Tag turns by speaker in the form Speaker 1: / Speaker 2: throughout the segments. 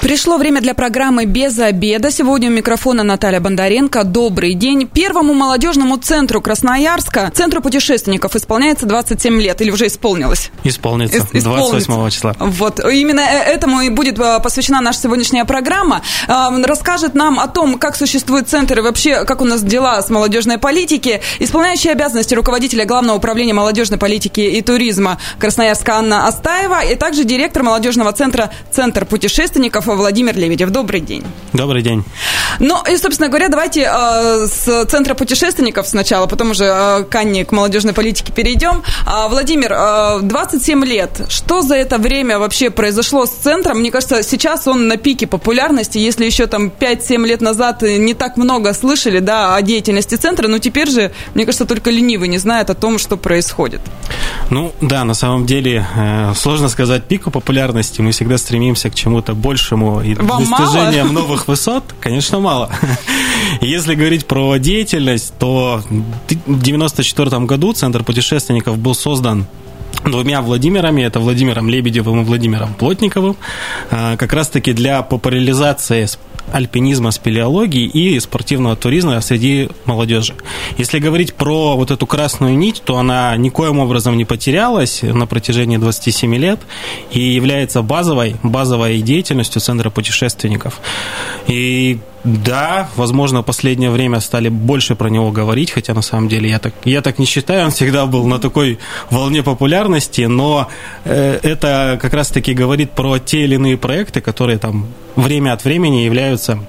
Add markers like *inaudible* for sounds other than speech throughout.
Speaker 1: Пришло время для программы «Без обеда». Сегодня у микрофона Наталья Бондаренко. Добрый день. Первому молодежному центру Красноярска, центру путешественников, исполняется 27 лет. Или уже исполнилось?
Speaker 2: Исполнится. Ис- 28 числа.
Speaker 1: Вот. Именно э, этому и будет э, посвящена наша сегодняшняя программа. Э, расскажет нам о том, как существует центр и вообще, как у нас дела с молодежной политики. Исполняющая обязанности руководителя Главного управления молодежной политики и туризма Красноярска Анна Астаева и также директор молодежного центра «Центр путешественников» Владимир Лебедев. Добрый день.
Speaker 2: Добрый день.
Speaker 1: Ну, и, собственно говоря, давайте э, с Центра путешественников сначала, потом уже э, к Анне, к молодежной политике перейдем. Э, Владимир, э, 27 лет. Что за это время вообще произошло с Центром? Мне кажется, сейчас он на пике популярности. Если еще там 5-7 лет назад не так много слышали да, о деятельности Центра, но теперь же, мне кажется, только ленивый не знает о том, что происходит.
Speaker 2: Ну, да, на самом деле, э, сложно сказать пику популярности. Мы всегда стремимся к чему-то большему по-нашему и Вам достижением мало? новых высот, конечно, мало. *laughs* Если говорить про деятельность, то в 1994 году Центр путешественников был создан двумя Владимирами, это Владимиром Лебедевым и Владимиром Плотниковым, а, как раз-таки для популяризации альпинизма, спелеологии и спортивного туризма среди молодежи. Если говорить про вот эту красную нить, то она никоим образом не потерялась на протяжении 27 лет и является базовой, базовой деятельностью Центра путешественников. И да, возможно, в последнее время стали больше про него говорить, хотя на самом деле я так, я так не считаю, он всегда был на такой волне популярности, но э, это как раз-таки говорит про те или иные проекты, которые там время от времени являются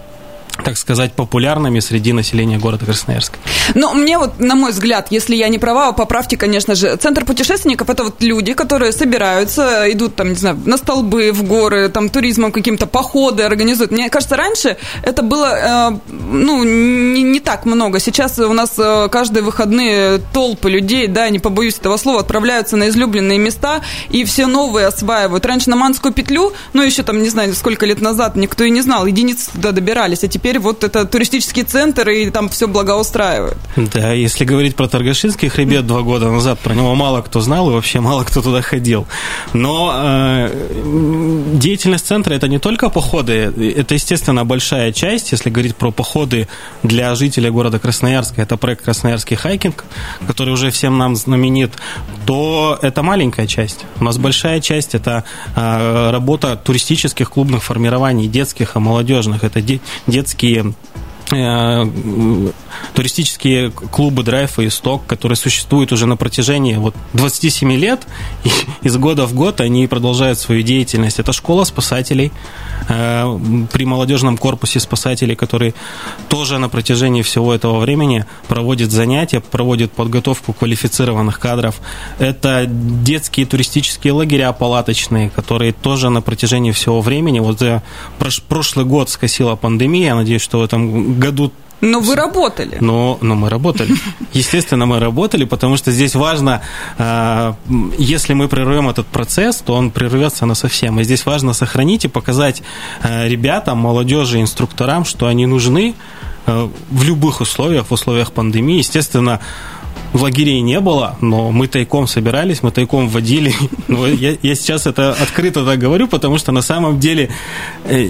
Speaker 2: так сказать, популярными среди населения города Красноярска.
Speaker 1: Ну, мне вот, на мой взгляд, если я не права, поправьте, конечно же, центр путешественников – это вот люди, которые собираются, идут там, не знаю, на столбы, в горы, там, туризмом каким-то, походы организуют. Мне кажется, раньше это было, э, ну, не, не так много. Сейчас у нас э, каждые выходные толпы людей, да, не побоюсь этого слова, отправляются на излюбленные места и все новые осваивают. Раньше на Манскую петлю, ну, еще там, не знаю, сколько лет назад, никто и не знал, единицы туда добирались, а теперь теперь вот это туристический центр, и там все благоустраивают.
Speaker 2: Да, если говорить про Торгашинский хребет два года назад, про него мало кто знал и вообще мало кто туда ходил. Но э, деятельность центра это не только походы, это, естественно, большая часть, если говорить про походы для жителей города Красноярска, это проект Красноярский хайкинг, который уже всем нам знаменит, то это маленькая часть. У нас большая часть это э, работа туристических клубных формирований, детских и молодежных. Это детские Э, туристические клубы «Драйв» и «Исток», которые существуют уже на протяжении вот 27 лет, и из года в год они продолжают свою деятельность. Это школа спасателей э, при молодежном корпусе спасателей, который тоже на протяжении всего этого времени проводит занятия, проводит подготовку квалифицированных кадров. Это детские туристические лагеря палаточные, которые тоже на протяжении всего времени, вот прошлый год скосила пандемия, я надеюсь, что в этом году
Speaker 1: но вы работали.
Speaker 2: Но, но мы работали. *laughs* Естественно, мы работали, потому что здесь важно, а, если мы прервем этот процесс, то он прервется на совсем. И здесь важно сохранить и показать а, ребятам, молодежи, инструкторам, что они нужны а, в любых условиях, в условиях пандемии. Естественно, лагерей не было, но мы тайком собирались, мы тайком. *laughs* Но я, я сейчас это открыто так говорю, потому что на самом деле э,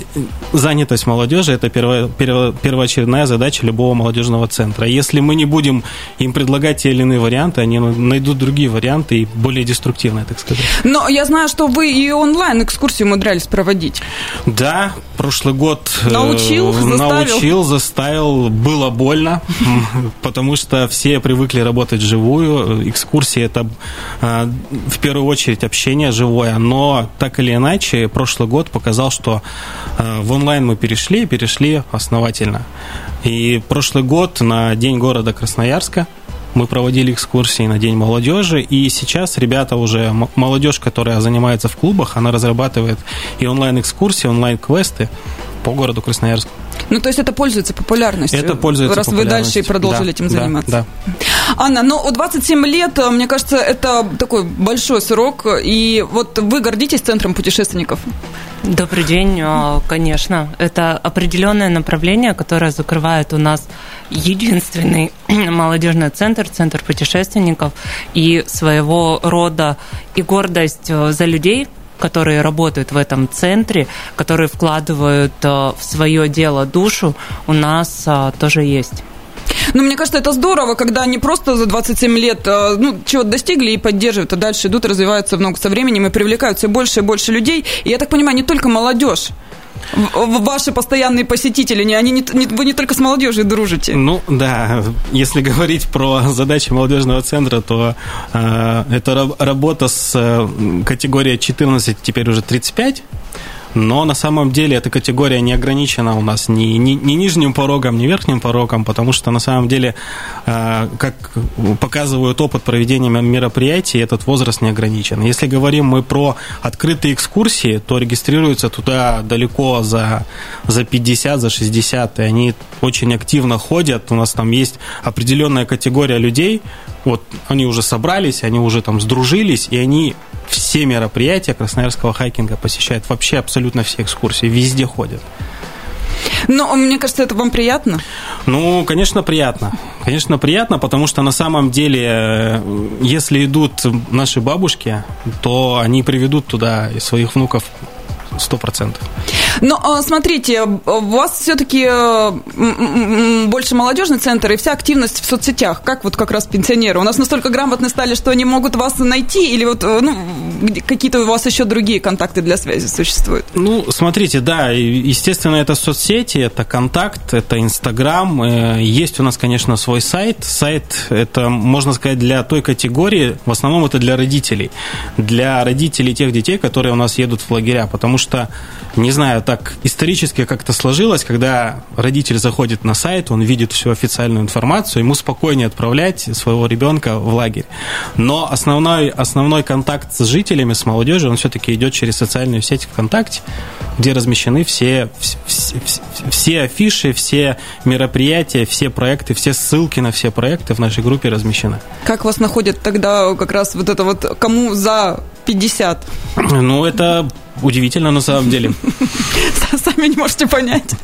Speaker 2: занятость молодежи – это перво, перво, первоочередная задача любого молодежного центра. Если мы не будем им предлагать те или иные варианты, они найдут другие варианты и более деструктивные, так сказать.
Speaker 1: Но я знаю, что вы и онлайн-экскурсии умудрялись проводить.
Speaker 2: Да, прошлый год
Speaker 1: э, научил, заставил.
Speaker 2: научил, заставил, было больно, *laughs* потому что все привыкли работать работать живую. Экскурсии это а, в первую очередь общение живое, но так или иначе прошлый год показал, что а, в онлайн мы перешли, перешли основательно. И прошлый год на День города Красноярска мы проводили экскурсии на День молодежи, и сейчас ребята уже, молодежь, которая занимается в клубах, она разрабатывает и онлайн-экскурсии, онлайн-квесты по городу Красноярску.
Speaker 1: Ну, то есть это пользуется популярностью.
Speaker 2: Это пользуется
Speaker 1: Раз вы дальше и продолжили да, этим заниматься.
Speaker 2: Да,
Speaker 1: да. Анна, ну, 27 лет, мне кажется, это такой большой срок. И вот вы гордитесь Центром путешественников?
Speaker 3: Добрый день, конечно. Это определенное направление, которое закрывает у нас единственный *clears throat* молодежный центр, центр путешественников и своего рода и гордость за людей, которые работают в этом центре, которые вкладывают в свое дело душу, у нас тоже есть.
Speaker 1: Ну, мне кажется, это здорово, когда они просто за 27 лет э, ну, чего-то достигли и поддерживают, а дальше идут, развиваются много со временем и привлекают все больше и больше людей. И я так понимаю, не только молодежь ваши постоянные посетители, они не, не, вы не только с молодежью дружите.
Speaker 2: Ну да, если *laughs* говорить про задачи молодежного центра, то э, это работа с э, категорией 14, теперь уже 35 но на самом деле эта категория не ограничена у нас ни, ни, ни нижним порогом, ни верхним порогом, потому что на самом деле, э, как показывает опыт проведения мероприятий, этот возраст не ограничен. Если говорим мы про открытые экскурсии, то регистрируются туда далеко за, за 50, за 60, и они очень активно ходят. У нас там есть определенная категория людей, вот они уже собрались, они уже там сдружились, и они все мероприятия красноярского хайкинга посещают, вообще абсолютно все экскурсии, везде ходят.
Speaker 1: Но мне кажется, это вам приятно?
Speaker 2: Ну, конечно, приятно. Конечно, приятно, потому что на самом деле, э, если идут наши бабушки, то они приведут туда своих внуков сто процентов.
Speaker 1: Но а, смотрите, у вас все-таки э, больше молодежный центр и вся активность в соцсетях. Как вот как раз пенсионеры? У нас настолько грамотны стали, что они могут вас найти, или вот э, ну, какие-то у вас еще другие контакты для связи существуют?
Speaker 2: Ну, смотрите, да, естественно, это соцсети, это контакт, это Инстаграм. Э, есть у нас, конечно, свой сайт. Сайт это, можно сказать, для той категории, в основном это для родителей. Для родителей тех детей, которые у нас едут в лагеря, потому что, не знаю, так исторически как-то сложилось, когда родитель заходит на сайт, он видит всю официальную информацию, ему спокойнее отправлять своего ребенка в лагерь. Но основной, основной контакт с жителями, с молодежью, он все-таки идет через социальную сеть ВКонтакте, где размещены все, все, все, все афиши, все мероприятия, все проекты, все ссылки на все проекты в нашей группе размещены.
Speaker 1: Как вас находят тогда как раз вот это вот, кому за 50?
Speaker 2: Ну, это удивительно на самом деле. *laughs*
Speaker 1: Сами не можете понять.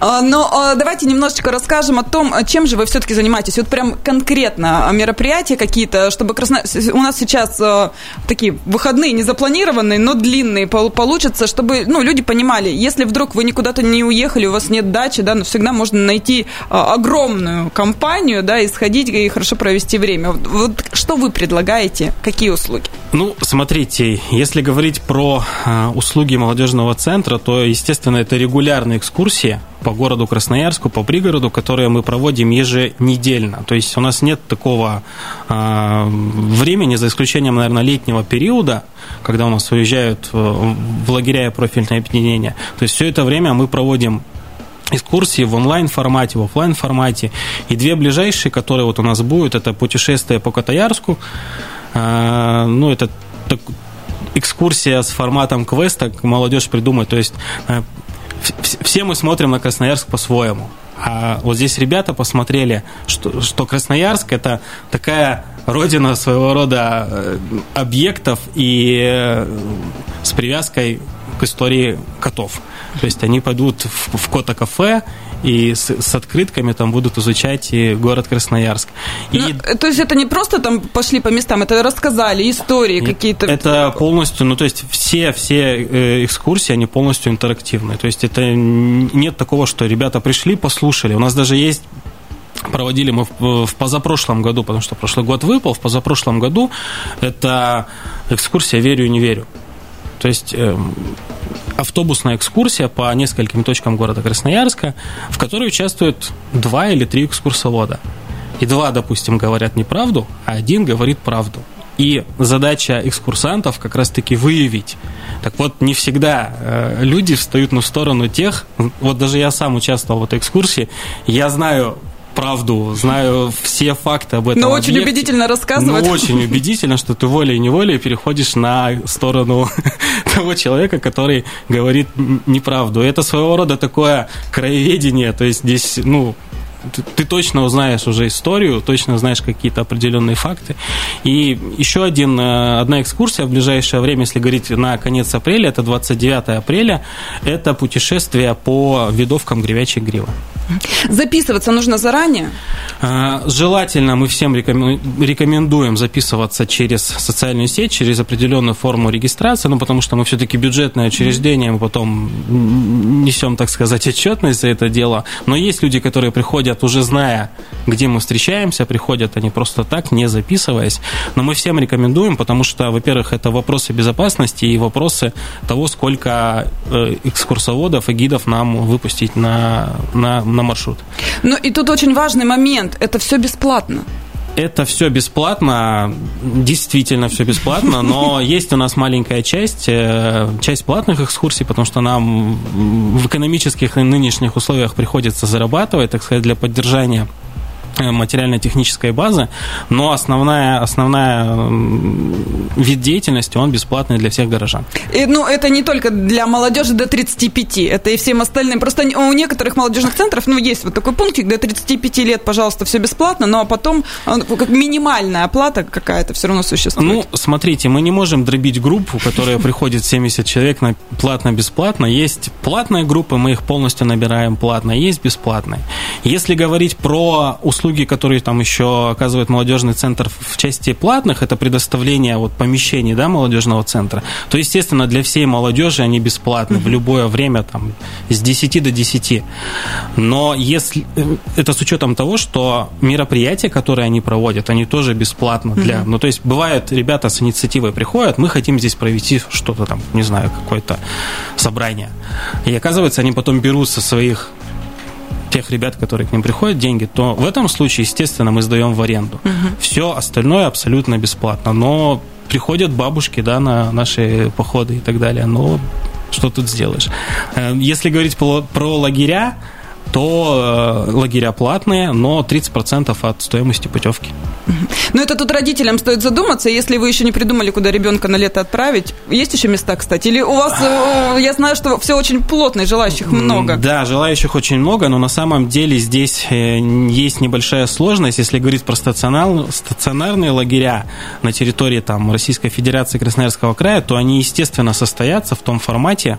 Speaker 1: А, но а, давайте немножечко расскажем о том, чем же вы все-таки занимаетесь. Вот прям конкретно мероприятия какие-то, чтобы красно... у нас сейчас а, такие выходные не запланированные, но длинные получатся, чтобы ну, люди понимали, если вдруг вы никуда-то не уехали, у вас нет дачи, да, но всегда можно найти огромную компанию, да, и сходить и хорошо провести время. Вот что вы предлагаете, какие услуги?
Speaker 2: Ну, смотрите, если говорить про услуги молодежного центра, то, естественно, это регулярные экскурсии по городу Красноярску, по пригороду, которые мы проводим еженедельно. То есть у нас нет такого э, времени, за исключением, наверное, летнего периода, когда у нас уезжают в лагеря и профильное объединение. То есть все это время мы проводим экскурсии в онлайн формате, в офлайн формате. И две ближайшие, которые вот у нас будут, это путешествие по Катаярску. Э, ну, это экскурсия с форматом квеста, молодежь придумает. То есть э, все мы смотрим на Красноярск по-своему. А вот здесь ребята посмотрели, что, что Красноярск это такая родина своего рода э, объектов и э, с привязкой к истории котов. То есть они пойдут в, в кота-кафе, и с, с открытками там будут изучать и город Красноярск. И... Ну,
Speaker 1: то есть это не просто там пошли по местам, это рассказали истории какие-то.
Speaker 2: Это полностью, ну то есть все все э, экскурсии они полностью интерактивные. То есть это нет такого, что ребята пришли, послушали. У нас даже есть проводили мы в, в позапрошлом году, потому что прошлый год выпал, в позапрошлом году это экскурсия «Верю и не верю». То есть э, автобусная экскурсия по нескольким точкам города Красноярска, в которой участвуют два или три экскурсовода. И два, допустим, говорят неправду, а один говорит правду. И задача экскурсантов как раз-таки выявить. Так вот, не всегда э, люди встают на сторону тех, вот даже я сам участвовал в этой экскурсии, я знаю правду, знаю все факты об этом.
Speaker 1: Но объекте, очень убедительно рассказывать.
Speaker 2: Но очень убедительно, что ты волей-неволей переходишь на сторону *laughs* того человека, который говорит неправду. Это своего рода такое краеведение, то есть здесь, ну, ты, ты точно узнаешь уже историю, точно знаешь какие-то определенные факты. И еще один, э, одна экскурсия в ближайшее время, если говорить на конец апреля, это 29 апреля, это путешествие по видовкам гревячей гривы.
Speaker 1: Записываться нужно заранее?
Speaker 2: А, желательно мы всем рекомендуем записываться через социальную сеть, через определенную форму регистрации, ну, потому что мы все-таки бюджетное учреждение, мы потом несем, так сказать, отчетность за это дело. Но есть люди, которые приходят уже зная, где мы встречаемся, приходят они просто так, не записываясь. Но мы всем рекомендуем, потому что, во-первых, это вопросы безопасности и вопросы того, сколько э, экскурсоводов и гидов нам выпустить на, на на маршрут.
Speaker 1: Ну и тут очень важный момент. Это все бесплатно.
Speaker 2: Это все бесплатно, действительно все бесплатно, но *laughs* есть у нас маленькая часть, э, часть платных экскурсий, потому что нам в экономических и нынешних условиях приходится зарабатывать, так сказать, для поддержания Э, материально-технической базы, но основная, основная вид деятельности, он бесплатный для всех горожан.
Speaker 1: И, ну, это не только для молодежи до 35, это и всем остальным. Просто у некоторых молодежных центров, ну, есть вот такой пунктик, до 35 лет, пожалуйста, все бесплатно, но потом э, как минимальная оплата какая-то все равно существует.
Speaker 2: Ну, смотрите, мы не можем дробить группу, которая приходит 70 человек на платно-бесплатно. Есть платные группы, мы их полностью набираем платно, есть бесплатные. Если говорить про услуги услуги, которые там еще оказывает молодежный центр в части платных, это предоставление вот помещений, да, молодежного центра, то, естественно, для всей молодежи они бесплатны mm-hmm. в любое время, там, с 10 до 10. Но если э, это с учетом того, что мероприятия, которые они проводят, они тоже бесплатно для... Mm-hmm. Ну, то есть, бывает, ребята с инициативой приходят, мы хотим здесь провести что-то там, не знаю, какое-то собрание. И оказывается, они потом берут со своих тех ребят, которые к ним приходят, деньги, то в этом случае, естественно, мы сдаем в аренду. Угу. Все остальное абсолютно бесплатно. Но приходят бабушки, да, на наши походы и так далее. Но что тут сделаешь? Э, если говорить про лагеря, то э, лагеря платные, но 30% от стоимости путевки.
Speaker 1: Ну, это тут родителям стоит задуматься, если вы еще не придумали, куда ребенка на лето отправить. Есть еще места, кстати? Или у вас, э, я знаю, что все очень плотно, и желающих много.
Speaker 2: Да, желающих очень много, но на самом деле здесь э, есть небольшая сложность. Если говорить про стационар, стационарные лагеря на территории там, Российской Федерации Красноярского края, то они, естественно, состоятся в том формате,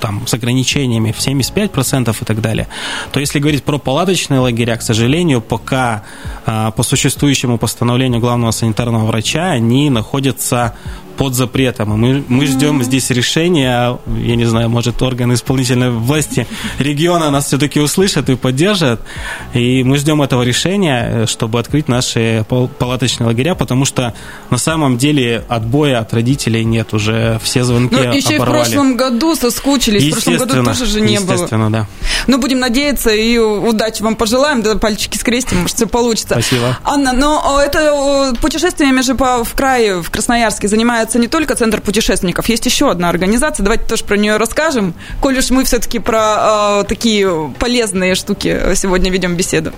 Speaker 2: там, с ограничениями в 75% и так далее, то если говорить про палаточные лагеря, к сожалению, пока а, по существующему постановлению главного санитарного врача они находятся под запретом. И мы, мы ждем здесь решения, я не знаю, может, органы исполнительной власти региона нас все-таки услышат и поддержат. И мы ждем этого решения, чтобы открыть наши палаточные лагеря, потому что на самом деле отбоя от родителей нет, уже все звонки
Speaker 1: Ну, еще
Speaker 2: оборвали.
Speaker 1: и в прошлом году соскучились, в прошлом году тоже же не было.
Speaker 2: Естественно, да.
Speaker 1: Ну, будем надеяться и удачи вам пожелаем, да, пальчики скрестим, может, все получится.
Speaker 2: Спасибо.
Speaker 1: Анна, но это путешествиями же по, в крае, в Красноярске занимается занимается не только Центр путешественников, есть еще одна организация, давайте тоже про нее расскажем, коль уж мы все-таки про э, такие полезные штуки сегодня ведем беседу.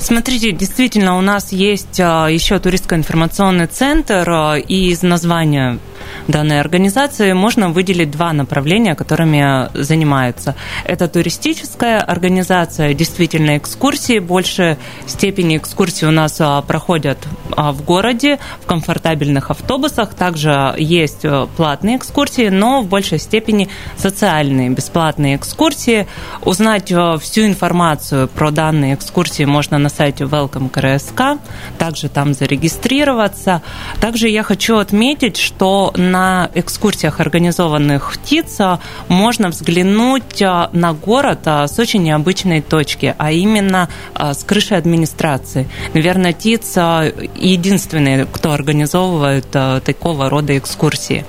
Speaker 3: Смотрите, действительно, у нас есть а, еще туристско-информационный центр, а, и из названия данной организации можно выделить два направления, которыми занимается. Это туристическая организация, действительно экскурсии, больше степени экскурсий у нас а, проходят в городе, в комфортабельных автобусах. Также есть платные экскурсии, но в большей степени социальные, бесплатные экскурсии. Узнать всю информацию про данные экскурсии можно на на сайте Welcome КРСК, также там зарегистрироваться. Также я хочу отметить, что на экскурсиях, организованных в ТИЦа, можно взглянуть а, на город а, с очень необычной точки, а именно а, с крыши администрации. Наверное, ТИЦ единственный, кто организовывает такого рода экскурсии.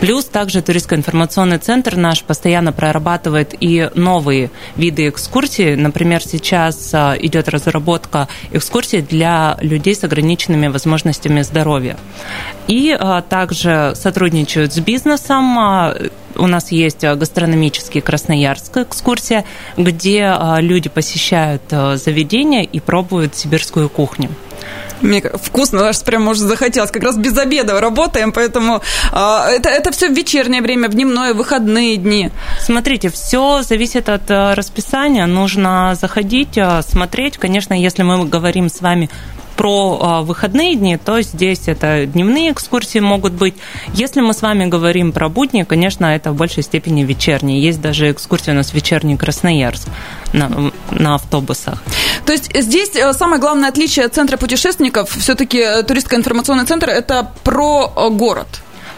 Speaker 3: Плюс также туристско-информационный центр наш постоянно прорабатывает и новые виды экскурсий. Например, сейчас идет разработка разработка экскурсий для людей с ограниченными возможностями здоровья. И а, также сотрудничают с бизнесом. А, у нас есть гастрономический Красноярск экскурсия, где а, люди посещают заведения и пробуют сибирскую кухню.
Speaker 1: Мне вкусно, аж прям, может, захотелось. Как раз без обеда работаем, поэтому а, это, это все в вечернее время, в дневное, выходные дни.
Speaker 3: Смотрите, все зависит от а, расписания. Нужно заходить, а, смотреть. Конечно, если мы говорим с вами про а, выходные дни, то здесь это дневные экскурсии могут быть. Если мы с вами говорим про будни, конечно, это в большей степени вечерние. Есть даже экскурсия у нас вечерний Красноярск на, на автобусах.
Speaker 1: То есть здесь э, самое главное отличие центра путешественников, все-таки э, туристско-информационный центр, это про э, город.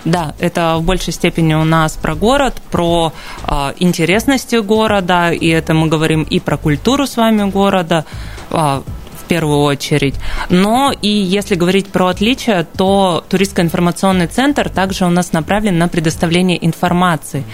Speaker 3: Да, это в большей степени у нас про город, про э, интересности города, и это мы говорим и про культуру с вами города. Э, первую очередь. Но и если говорить про отличия, то туристско-информационный центр также у нас направлен на предоставление информации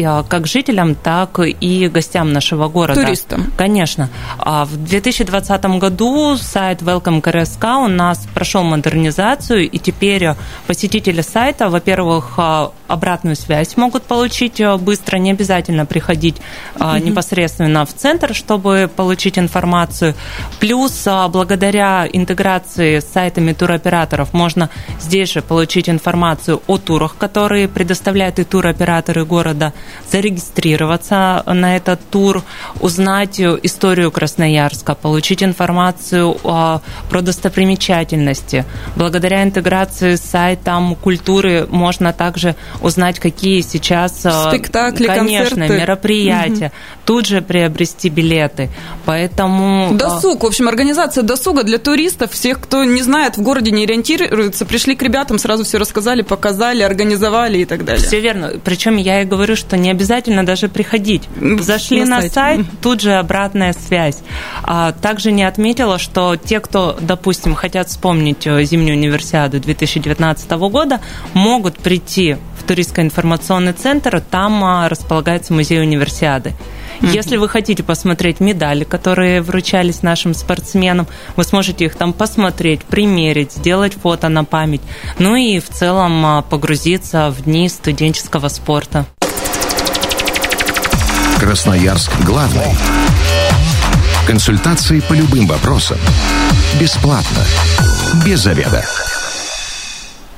Speaker 3: а, как жителям, так и гостям нашего города.
Speaker 1: Туристам.
Speaker 3: Конечно. А в 2020 году сайт Welcome KRSK у нас прошел модернизацию, и теперь посетители сайта, во-первых, а, обратную связь могут получить быстро, не обязательно приходить mm-hmm. непосредственно в центр, чтобы получить информацию. Плюс благодаря интеграции с сайтами туроператоров можно здесь же получить информацию о турах, которые предоставляют и туроператоры города, зарегистрироваться на этот тур, узнать историю Красноярска, получить информацию про достопримечательности. Благодаря интеграции с сайтом культуры можно также узнать, какие сейчас
Speaker 1: э, спектакли,
Speaker 3: конечно,
Speaker 1: концерты.
Speaker 3: мероприятия. Угу. Тут же приобрести билеты. Поэтому...
Speaker 1: Досуг, в общем, организация досуга для туристов, всех, кто не знает, в городе не ориентируется, пришли к ребятам, сразу все рассказали, показали, организовали и так далее.
Speaker 3: Все верно. Причем я и говорю, что не обязательно даже приходить. Зашли на, на сайт, тут же обратная связь. А, также не отметила, что те, кто, допустим, хотят вспомнить э, зимнюю универсиаду 2019 года, могут прийти в туристско-информационный центр, там а, располагается музей универсиады. Если вы хотите посмотреть медали, которые вручались нашим спортсменам, вы сможете их там посмотреть, примерить, сделать фото на память. Ну и в целом а, погрузиться в дни студенческого спорта.
Speaker 4: Красноярск главный. Консультации по любым вопросам. Бесплатно. Без заведа.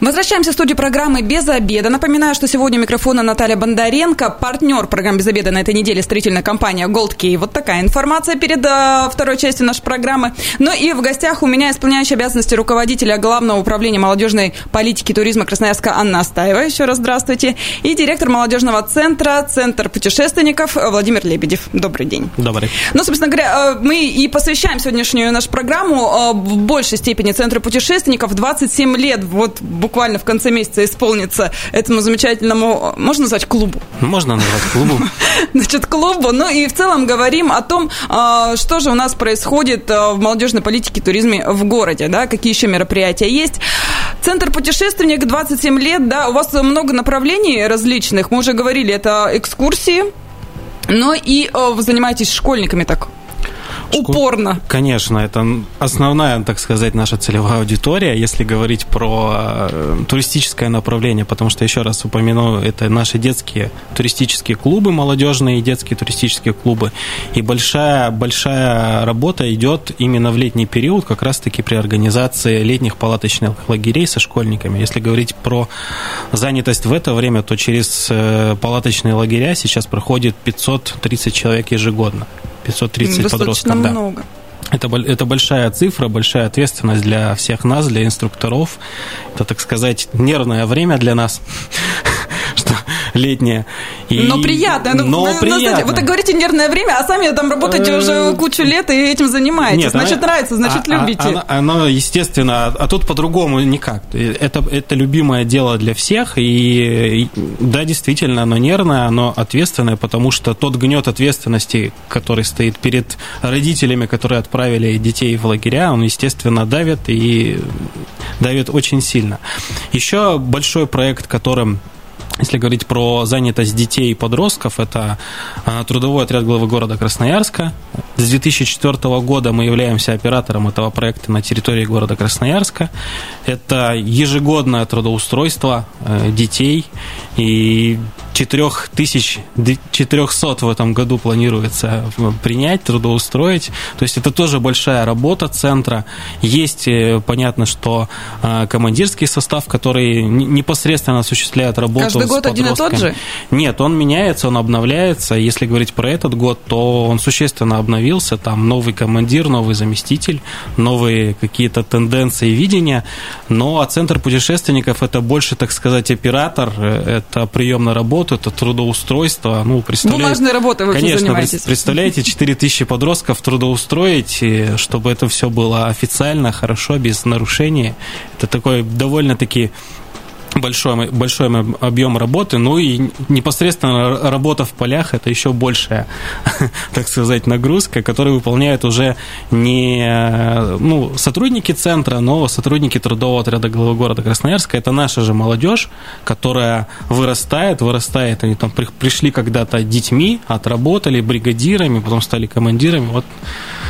Speaker 1: Возвращаемся в студию программы «Без обеда». Напоминаю, что сегодня у микрофона Наталья Бондаренко, партнер программы «Без обеда» на этой неделе строительная компания Gold Key. Вот такая информация перед э, второй частью нашей программы. Ну и в гостях у меня исполняющий обязанности руководителя Главного управления молодежной политики и туризма Красноярска Анна Астаева. Еще раз здравствуйте. И директор молодежного центра, Центр путешественников Владимир Лебедев. Добрый день.
Speaker 2: Добрый.
Speaker 1: Ну, собственно говоря, э, мы и посвящаем сегодняшнюю нашу программу э, в большей степени Центру путешественников. 27 лет вот буквально в конце месяца исполнится этому замечательному, можно назвать клубу?
Speaker 2: Можно назвать клубу. *laughs*
Speaker 1: Значит, клубу. Ну и в целом говорим о том, а, что же у нас происходит а, в молодежной политике и туризме в городе, да, какие еще мероприятия есть. Центр путешественник 27 лет, да, у вас много направлений различных, мы уже говорили, это экскурсии, но и а, вы занимаетесь школьниками так упорно.
Speaker 2: Конечно, это основная, так сказать, наша целевая аудитория, если говорить про э, туристическое направление, потому что, еще раз упомяну, это наши детские туристические клубы, молодежные детские туристические клубы, и большая, большая работа идет именно в летний период, как раз-таки при организации летних палаточных лагерей со школьниками. Если говорить про занятость в это время, то через э, палаточные лагеря сейчас проходит 530 человек ежегодно. 530 Достаточно подростков.
Speaker 1: много.
Speaker 2: Да. Это, это большая цифра, большая ответственность для всех нас, для инструкторов. Это, так сказать, нервное время для нас. Что летнее.
Speaker 1: И... Но приятно.
Speaker 2: Ну, Но вы, приятно.
Speaker 1: Вы так говорите нервное время, а сами там работаете уже э, кучу лет и этим занимаетесь. Нет, значит, она, нравится, значит, а, а любите.
Speaker 2: Оно, оно, естественно, а тут по-другому никак. Это, это любимое дело для всех, и, и да, действительно, оно нервное, оно ответственное, потому что тот гнет ответственности, который стоит перед родителями, которые отправили детей в лагеря, он, естественно, давит и давит очень сильно. Еще большой проект, которым если говорить про занятость детей и подростков, это а, трудовой отряд главы города Красноярска. С 2004 года мы являемся оператором этого проекта на территории города Красноярска. Это ежегодное трудоустройство э, детей и 4400 в этом году планируется принять, трудоустроить. То есть это тоже большая работа центра. Есть, э, понятно, что э, командирский состав, который непосредственно осуществляет работу
Speaker 1: Каждый год один и тот же?
Speaker 2: Нет, он меняется, он обновляется. Если говорить про этот год, то он существенно обновился. Там новый командир, новый заместитель, новые какие-то тенденции видения. Но а центр путешественников это больше, так сказать, оператор, э, это прием на работу, это трудоустройство. Ну,
Speaker 1: представляете, Бумажной работой вы
Speaker 2: Конечно,
Speaker 1: занимаетесь.
Speaker 2: представляете, 4000 подростков трудоустроить, чтобы это все было официально, хорошо, без нарушений. Это такой довольно-таки большой, большой объем работы, ну и непосредственно работа в полях это еще большая, *laughs* так сказать, нагрузка, которую выполняют уже не ну, сотрудники центра, но сотрудники трудового отряда главы города Красноярска. Это наша же молодежь, которая вырастает, вырастает. Они там пришли когда-то детьми, отработали бригадирами, потом стали командирами. Вот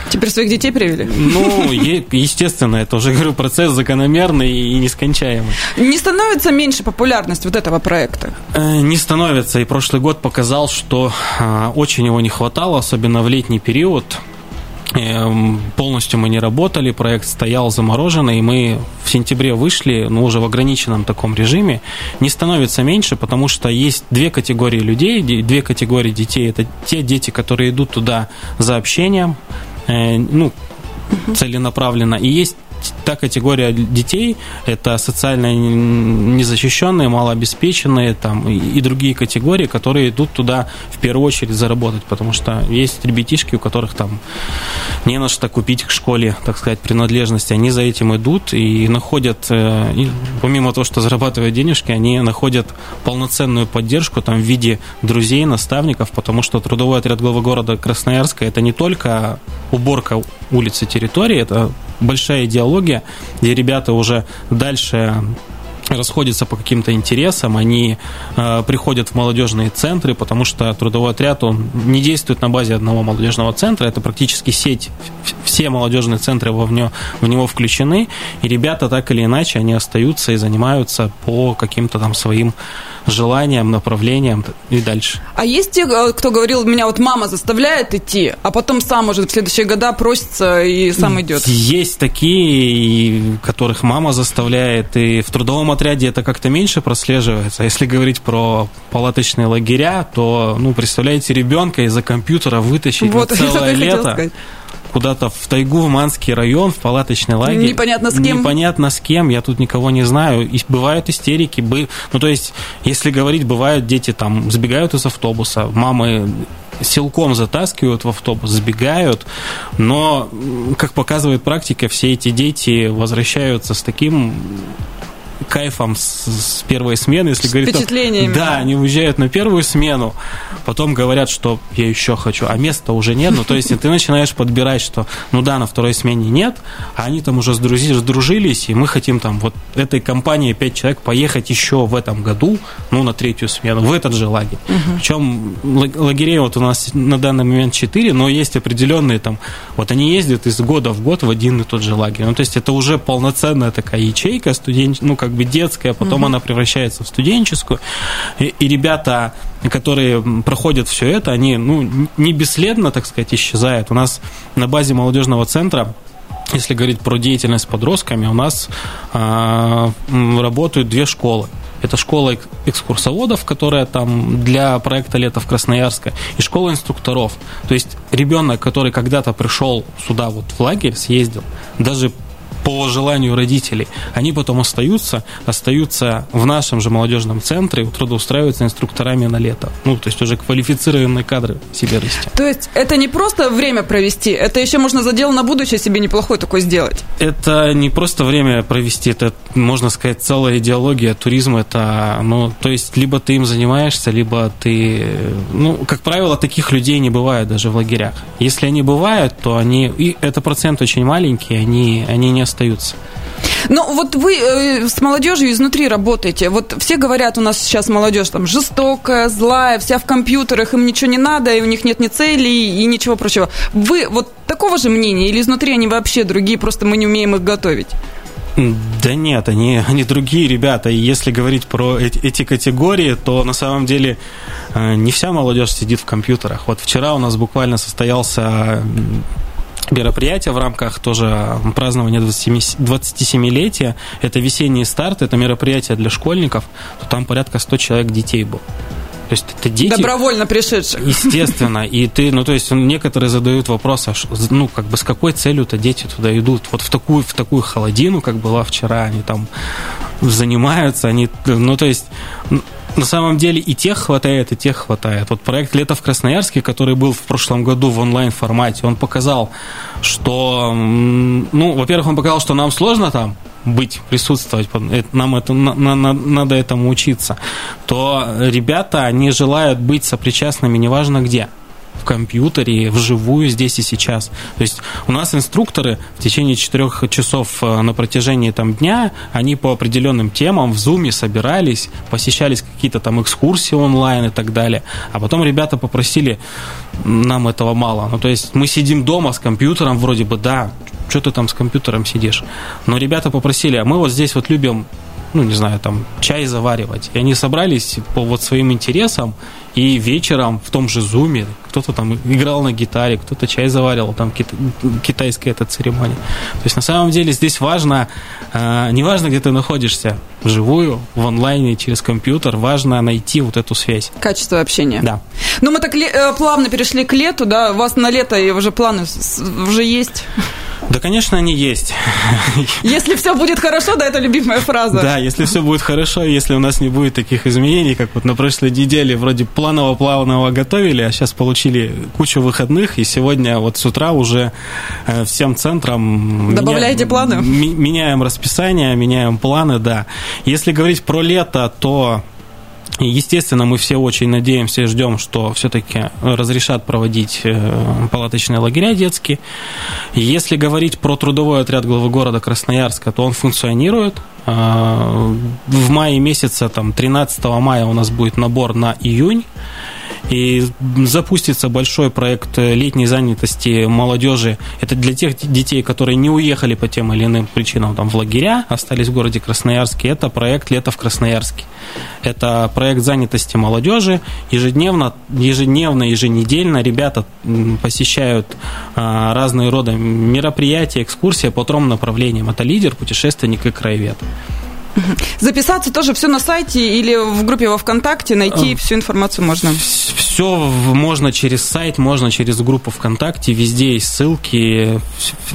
Speaker 1: Теперь своих детей привели?
Speaker 2: Ну, *laughs* естественно, это уже, говорю, процесс закономерный и нескончаемый.
Speaker 1: Не становится меньше популярность вот этого проекта?
Speaker 2: Э, не становится. И прошлый год показал, что а, очень его не хватало, особенно в летний период. Эм, полностью мы не работали, проект стоял замороженный, и мы в сентябре вышли, ну, уже в ограниченном таком режиме. Не становится меньше, потому что есть две категории людей, две категории детей. Это те дети, которые идут туда за общением, Э, ну, целенаправленно. И есть та категория детей, это социально незащищенные, малообеспеченные там, и другие категории, которые идут туда в первую очередь заработать, потому что есть ребятишки, у которых там не на что купить к школе, так сказать, принадлежности, они за этим идут и находят, э, и помимо того, что зарабатывают денежки, они находят полноценную поддержку там в виде друзей, наставников, потому что трудовой отряд главы города Красноярска это не только уборка улицы территории, это большая идеология, где ребята уже дальше расходятся по каким-то интересам, они э, приходят в молодежные центры, потому что трудовой отряд, он не действует на базе одного молодежного центра, это практически сеть, все молодежные центры в него, в него включены, и ребята так или иначе, они остаются и занимаются по каким-то там своим желаниям, направлениям и дальше.
Speaker 1: А есть те, э, кто говорил, меня вот мама заставляет идти, а потом сам, может, в следующие года просится и сам идет?
Speaker 2: Есть такие, которых мама заставляет, и в трудовом отряде это как-то меньше прослеживается. Если говорить про палаточные лагеря, то, ну, представляете, ребенка из-за компьютера вытащить вот, на *laughs* целое лето куда-то в тайгу, в Манский район, в палаточный лагерь.
Speaker 1: Непонятно с кем.
Speaker 2: Непонятно с кем, я тут никого не знаю. И бывают истерики. Ну, то есть, если говорить, бывают дети там сбегают из автобуса, мамы силком затаскивают в автобус, сбегают, но, как показывает практика, все эти дети возвращаются с таким кайфом с, с первой смены, если
Speaker 1: говорить... Впечатлениями.
Speaker 2: Да, они уезжают на первую смену, потом говорят, что я еще хочу, а места уже нет. Ну, то есть ты начинаешь подбирать, что ну да, на второй смене нет, а они там уже сдружились, и мы хотим там вот этой компании пять человек поехать еще в этом году, ну, на третью смену, в этот же лагерь. Угу. Причем лагерей вот у нас на данный момент четыре, но есть определенные там, вот они ездят из года в год в один и тот же лагерь. Ну, то есть это уже полноценная такая ячейка студент, ну, как бы детская, потом угу. она превращается в студенческую. И, и ребята, которые проходят все это, они ну, не бесследно, так сказать, исчезают. У нас на базе молодежного центра если говорить про деятельность с подростками, у нас э, работают две школы. Это школа экскурсоводов, которая там для проекта «Лето в Красноярске», и школа инструкторов. То есть ребенок, который когда-то пришел сюда вот в лагерь, съездил, даже по желанию родителей, они потом остаются, остаются в нашем же молодежном центре, трудоустраиваются инструкторами на лето. Ну, то есть уже квалифицированные кадры себе расти.
Speaker 1: То есть это не просто время провести, это еще можно задел на будущее себе неплохой такой сделать?
Speaker 2: Это не просто время провести, это, можно сказать, целая идеология туризма. Это, ну, то есть либо ты им занимаешься, либо ты... Ну, как правило, таких людей не бывает даже в лагерях. Если они бывают, то они... И это процент очень маленький, они, они не остаются.
Speaker 1: Ну, вот вы э, с молодежью изнутри работаете. Вот все говорят, у нас сейчас молодежь там жестокая, злая, вся в компьютерах, им ничего не надо, и у них нет ни целей, и ничего прочего. Вы вот такого же мнения, или изнутри они вообще другие, просто мы не умеем их готовить?
Speaker 2: Да нет, они, они другие ребята. И если говорить про эти, эти категории, то на самом деле э, не вся молодежь сидит в компьютерах. Вот вчера у нас буквально состоялся мероприятие в рамках тоже празднования 27-летия. Это весенний старт, это мероприятие для школьников. То там порядка 100 человек детей было. То есть это дети...
Speaker 1: Добровольно пришедших.
Speaker 2: Естественно. И ты, ну, то есть некоторые задают вопрос, а ну, как бы с какой целью-то дети туда идут? Вот в такую, в такую холодину, как была вчера, они там занимаются, они, ну, то есть на самом деле и тех хватает, и тех хватает. Вот проект «Лето в Красноярске», который был в прошлом году в онлайн-формате, он показал, что, ну, во-первых, он показал, что нам сложно там, быть, присутствовать, нам это, на, на, надо этому учиться, то ребята, они желают быть сопричастными неважно где компьютере, вживую здесь и сейчас. То есть у нас инструкторы в течение четырех часов э, на протяжении там, дня, они по определенным темам в Zoom собирались, посещались какие-то там экскурсии онлайн и так далее. А потом ребята попросили, нам этого мало. Ну, то есть мы сидим дома с компьютером, вроде бы, да, что ты там с компьютером сидишь. Но ребята попросили, а мы вот здесь вот любим ну, не знаю, там, чай заваривать. И они собрались по вот своим интересам, и вечером в том же зуме кто-то там играл на гитаре, кто-то чай заваривал, там китайская эта церемония. То есть на самом деле здесь важно, э, не важно, где ты находишься, вживую, в онлайне, через компьютер, важно найти вот эту связь.
Speaker 1: Качество общения.
Speaker 2: Да.
Speaker 1: Ну, мы так э, плавно перешли к лету, да, у вас на лето уже планы уже есть?
Speaker 2: Да, конечно, они есть. *laughs*
Speaker 1: Если все будет хорошо, да, это любимая фраза.
Speaker 2: Да, если все будет хорошо, если у нас не будет таких изменений, как вот на прошлой неделе вроде планово-плавного готовили, а сейчас получили кучу выходных, и сегодня вот с утра уже э, всем центрам...
Speaker 1: Добавляете меня, планы?
Speaker 2: Меняем расписание, меняем планы, да. Если говорить про лето, то Естественно, мы все очень надеемся и ждем, что все-таки разрешат проводить э, палаточные лагеря детские. Если говорить про трудовой отряд главы города Красноярска, то он функционирует. Э, в мае месяце, там, 13 мая у нас будет набор на июнь. И запустится большой проект летней занятости молодежи. Это для тех детей, которые не уехали по тем или иным причинам там, в лагеря, остались в городе Красноярске. Это проект «Лето в Красноярске». Это проект занятости молодежи. Ежедневно, ежедневно, еженедельно ребята посещают а, разные рода мероприятия, экскурсии по трем направлениям. Это лидер, путешественник и краевед.
Speaker 1: Записаться тоже все на сайте или в группе во ВКонтакте, найти всю информацию можно?
Speaker 2: Все можно через сайт, можно через группу ВКонтакте, везде есть ссылки.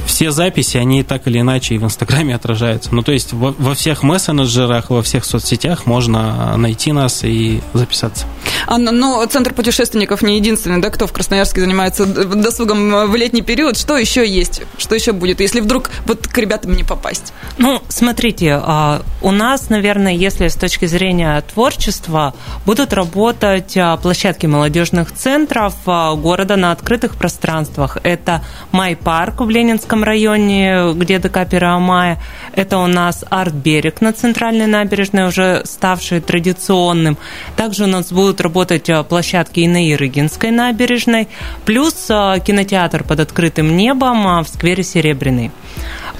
Speaker 2: Все записи, они так или иначе и в Инстаграме отражаются. Ну, то есть во, во всех мессенджерах, во всех соцсетях можно найти нас и записаться.
Speaker 1: Анна, но Центр путешественников не единственный, да, кто в Красноярске занимается досугом в летний период. Что еще есть? Что еще будет, если вдруг вот к ребятам не попасть?
Speaker 3: Ну, смотрите, а, у нас, наверное, если с точки зрения творчества, будут работать а, площадки молодежных центров а, города на открытых пространствах. Это Май-парк в Ленинском районе, где ДК Первомая. Это у нас арт-берег на центральной набережной, уже ставший традиционным. Также у нас будут работать а, площадки и на Ирыгинской набережной, плюс кинотеатр под открытым небом в сквере Серебряный.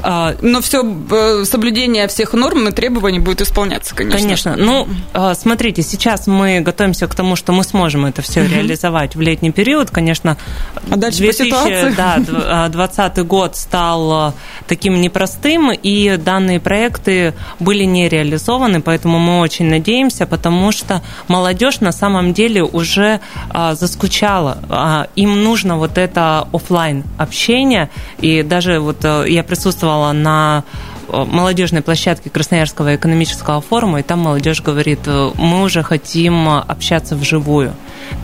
Speaker 1: А, но все э, соблюдение всех норм и требований будет исполняться, конечно.
Speaker 3: Конечно. Ну, а, смотрите, сейчас мы готовимся к тому, что мы сможем это все угу. реализовать в летний период. Конечно,
Speaker 1: а дальше 2020
Speaker 3: да, год стал таким непростым, и данные проекты были не реализованы, поэтому мы очень надеемся, потому что молодежь на самом деле уже заскучала. Им нужно вот это офлайн общение, и даже вот э, я присутствовала присутствовала на э, молодежной площадке Красноярского экономического форума, и там молодежь говорит, э, мы уже хотим общаться вживую.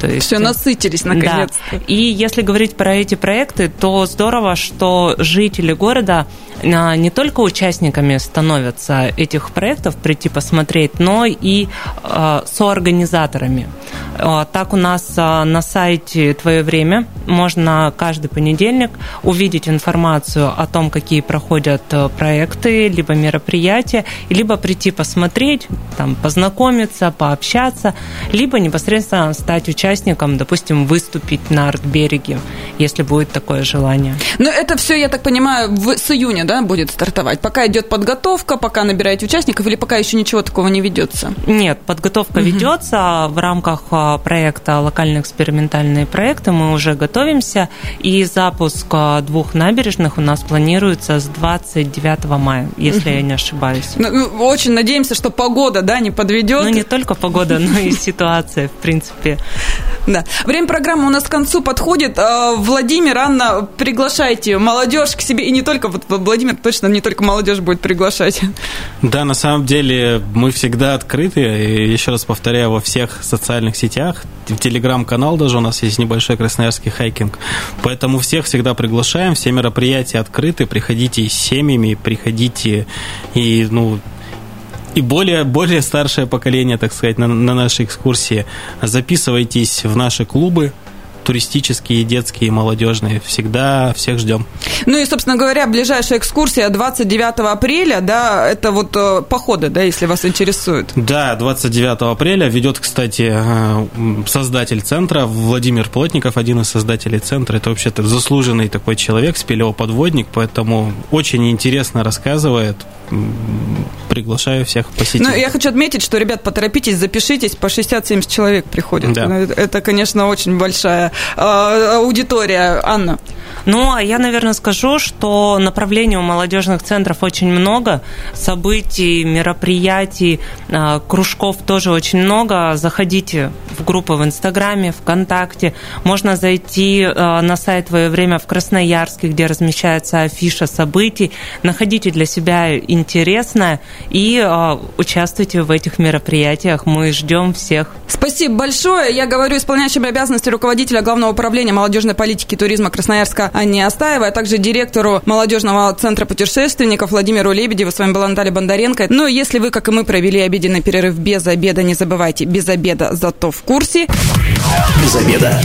Speaker 1: То есть, Все, насытились наконец-то.
Speaker 3: Да. И если говорить про эти проекты, то здорово, что жители города не только участниками становятся этих проектов, прийти посмотреть, но и а, соорганизаторами. А, так у нас на сайте «Твое время» можно каждый понедельник увидеть информацию о том, какие проходят проекты, либо мероприятия, либо прийти посмотреть, там, познакомиться, пообщаться, либо непосредственно стать помогать участникам, допустим, выступить на арт-береге, если будет такое желание.
Speaker 1: Но это все, я так понимаю, в, с июня да, будет стартовать? Пока идет подготовка, пока набираете участников или пока еще ничего такого не ведется?
Speaker 3: Нет, подготовка угу. ведется в рамках а, проекта «Локальные экспериментальные проекты». Мы уже готовимся, и запуск а, двух набережных у нас планируется с 29 мая, если угу. я не ошибаюсь.
Speaker 1: Ну, ну, очень надеемся, что погода да, не подведет.
Speaker 3: Ну, не только погода, но и ситуация, в принципе.
Speaker 1: Да. Время программы у нас к концу подходит. А, Владимир, Анна, приглашайте молодежь к себе. И не только, вот Владимир точно не только молодежь будет приглашать.
Speaker 2: Да, на самом деле мы всегда открыты. И еще раз повторяю, во всех социальных сетях. Телеграм-канал даже у нас есть небольшой красноярский хайкинг. Поэтому всех всегда приглашаем. Все мероприятия открыты. Приходите с семьями, приходите и, ну, и более, более старшее поколение, так сказать, на, на нашей экскурсии. Записывайтесь в наши клубы, туристические, детские, молодежные. Всегда всех ждем.
Speaker 1: Ну и, собственно говоря, ближайшая экскурсия 29 апреля, да, это вот э, походы, да, если вас интересует.
Speaker 2: Да, 29 апреля ведет, кстати, э, создатель центра Владимир Плотников, один из создателей центра. Это вообще-то заслуженный такой человек, спелеоподводник, поэтому очень интересно рассказывает. Приглашаю всех посетить.
Speaker 1: Ну, я хочу отметить, что, ребят, поторопитесь, запишитесь, по 60-70 человек приходят. Да. Это, конечно, очень большая Э, аудитория. Анна.
Speaker 3: Ну, а я, наверное, скажу, что направлений у молодежных центров очень много, событий, мероприятий, э, кружков тоже очень много. Заходите в группы в Инстаграме, ВКонтакте. Можно зайти э, на сайт «Твое время» в Красноярске, где размещается афиша событий. Находите для себя интересное и участвуйте в этих мероприятиях. Мы ждем всех.
Speaker 1: Спасибо большое. Я говорю исполняющим обязанности руководителя Главного управления молодежной политики и туризма Красноярска Анне Астаевой, а также директору молодежного центра путешественников Владимиру Лебедеву. С вами была Наталья Бондаренко. Ну, если вы, как и мы, провели обеденный перерыв без обеда, не забывайте, без обеда, зато в курсе.
Speaker 4: Без обеда.